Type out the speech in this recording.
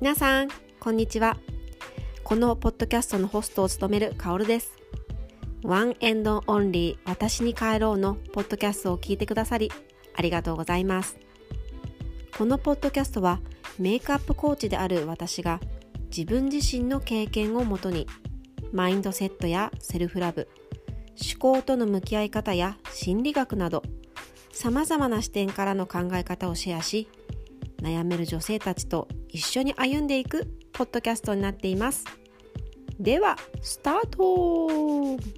皆さんこんにちは。このポッドキャストのホストを務めるカオルです。 One and Only 私に帰ろうのポッドキャストを聞いてくださりありがとうございます。このポッドキャストはメイクアップコーチである私が自分自身の経験をもとにマインドセットやセルフラブ思考との向き合い方や心理学などさまざまな視点からの考え方をシェアし悩める女性たちと一緒に歩んでいくポッドキャストになっています。ではスタート。